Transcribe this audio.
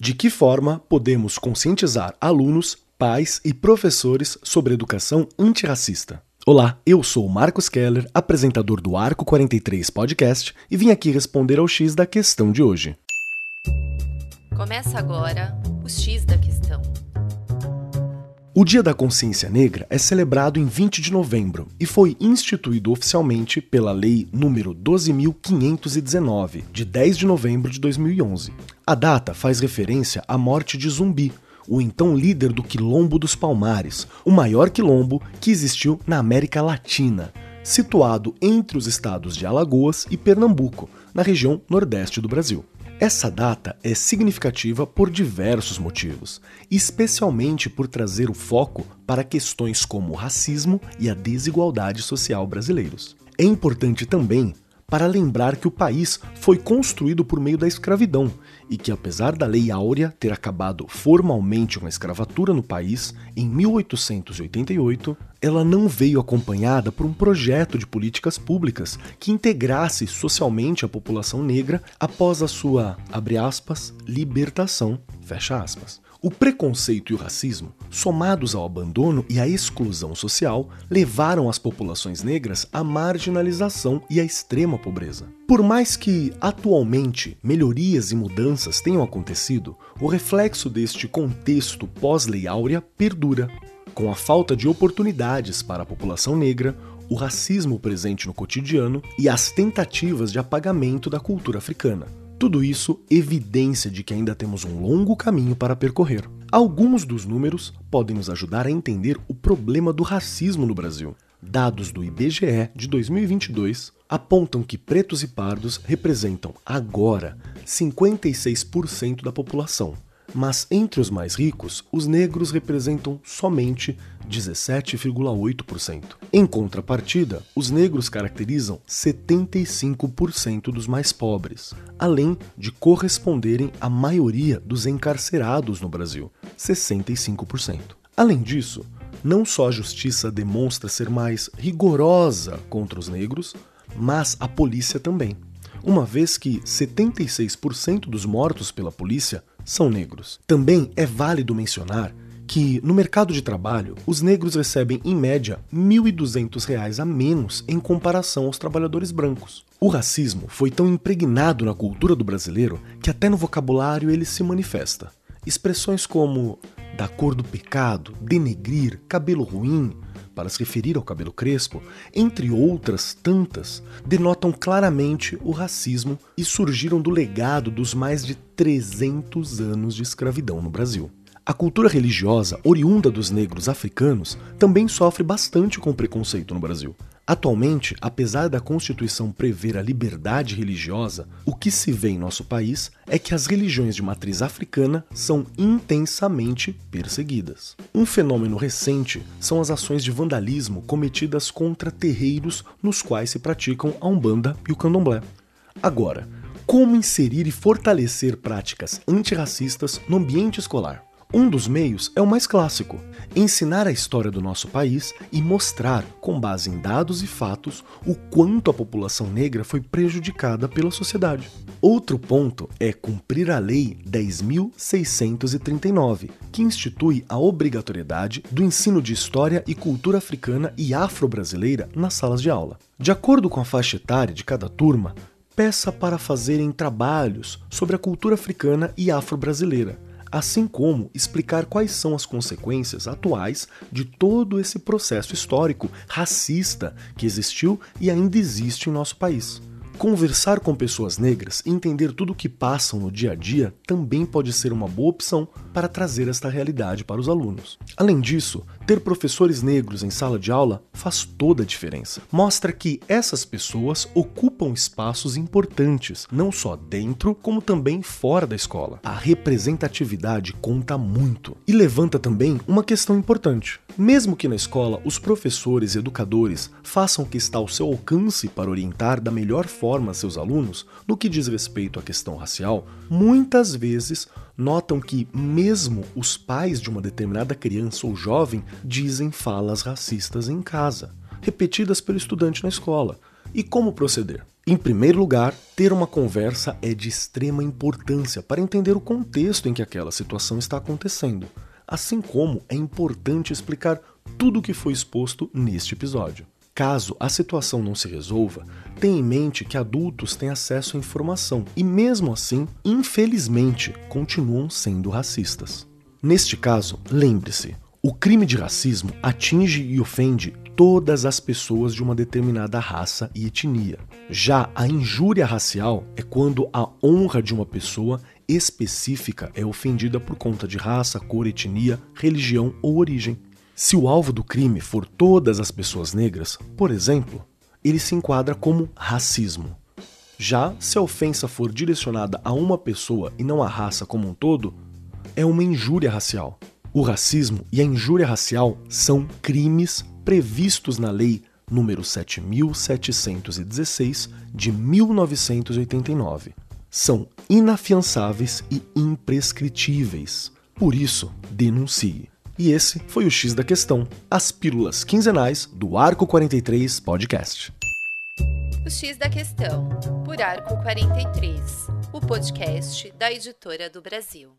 De que forma podemos conscientizar alunos, pais e professores sobre educação antirracista? Olá, eu sou Marcos Keller, apresentador do Arco 43 Podcast, e vim aqui responder ao X da questão de hoje. Começa agora o X da questão. O Dia da Consciência Negra é celebrado em 20 de novembro e foi instituído oficialmente pela Lei nº 12.519, de 10 de novembro de 2011. A data faz referência à morte de Zumbi, o então líder do Quilombo dos Palmares, o maior quilombo que existiu na América Latina, situado entre os estados de Alagoas e Pernambuco, na região nordeste do Brasil. Essa data é significativa por diversos motivos, especialmente por trazer o foco para questões como o racismo e a desigualdade social brasileiros. É importante também para lembrar que o país foi construído por meio da escravidão e que, apesar da Lei Áurea ter acabado formalmente com a escravatura no país em 1888, ela não veio acompanhada por um projeto de políticas públicas que integrasse socialmente a população negra após a sua, aspas, libertação. O preconceito e o racismo, somados ao abandono e à exclusão social, levaram as populações negras à marginalização e à extrema pobreza. Por mais que, atualmente, melhorias e mudanças tenham acontecido, o reflexo deste contexto pós-Lei Áurea perdura. Com a falta de oportunidades para a população negra, o racismo presente no cotidiano e as tentativas de apagamento da cultura africana. Tudo isso evidência de que ainda temos um longo caminho para percorrer. Alguns dos números podem nos ajudar a entender o problema do racismo no Brasil. Dados do IBGE de 2022 apontam que pretos e pardos representam agora 56% da população, mas entre os mais ricos, os negros representam somente 17,8%. Em contrapartida, os negros caracterizam 75% dos mais pobres, além de corresponderem à maioria dos encarcerados no Brasil, 65%. Além disso, não só a justiça demonstra ser mais rigorosa contra os negros, mas a polícia também, uma vez que 76% dos mortos pela polícia são negros. Também é válido mencionar que no mercado de trabalho os negros recebem em média R$ 1.200 a menos em comparação aos trabalhadores brancos. O racismo foi tão impregnado na cultura do brasileiro que até no vocabulário ele se manifesta. Expressões como da cor do pecado, denegrir, cabelo ruim, para se referir ao cabelo crespo, entre outras tantas, denotam claramente o racismo e surgiram do legado dos mais de 300 anos de escravidão no Brasil. A cultura religiosa oriunda dos negros africanos também sofre bastante com preconceito no Brasil. Atualmente, apesar da Constituição prever a liberdade religiosa, o que se vê em nosso país é que as religiões de matriz africana são intensamente perseguidas. Um fenômeno recente são as ações de vandalismo cometidas contra terreiros nos quais se praticam a Umbanda e o Candomblé. Agora, como inserir e fortalecer práticas antirracistas no ambiente escolar? Um dos meios é o mais clássico: ensinar a história do nosso país e mostrar, com base em dados e fatos, o quanto a população negra foi prejudicada pela sociedade. Outro ponto é cumprir a Lei 10.639, que institui a obrigatoriedade do ensino de história e cultura africana e afro-brasileira nas salas de aula. De acordo com a faixa etária de cada turma, peça para fazerem trabalhos sobre a cultura africana e afro-brasileira assim como explicar quais são as consequências atuais de todo esse processo histórico racista que existiu e ainda existe em nosso país. Conversar com pessoas negras e entender tudo o que passam no dia a dia também pode ser uma boa opção para trazer esta realidade para os alunos. Além disso, ter professores negros em sala de aula faz toda a diferença. Mostra que essas pessoas ocupam espaços importantes, não só dentro, como também fora da escola. A representatividade conta muito e levanta também uma questão importante. Mesmo que na escola os professores e educadores façam o que está ao seu alcance para orientar da melhor forma seus alunos no que diz respeito à questão racial, muitas vezes notam que mesmo os pais de uma determinada criança ou jovem dizem falas racistas em casa, repetidas pelo estudante na escola. E como proceder? Em primeiro lugar, ter uma conversa é de extrema importância para entender o contexto em que aquela situação está acontecendo, assim como é importante explicar tudo o que foi exposto neste episódio. Caso a situação não se resolva, tenha em mente que adultos têm acesso à informação e, mesmo assim, infelizmente, continuam sendo racistas. Neste caso, lembre-se: o crime de racismo atinge e ofende todas as pessoas de uma determinada raça e etnia. Já a injúria racial é quando a honra de uma pessoa específica é ofendida por conta de raça, cor, etnia, religião ou origem. Se o alvo do crime for todas as pessoas negras, por exemplo, ele se enquadra como racismo. Já se a ofensa for direcionada a uma pessoa e não à raça como um todo, é uma injúria racial. O racismo e a injúria racial são crimes previstos na Lei número 7716 de 1989. São inafiançáveis e imprescritíveis. Por isso, denuncie. E esse foi o X da Questão, as pílulas quinzenais do Arco 43 Podcast. O X da Questão, por Arco 43, o podcast da editora do Brasil.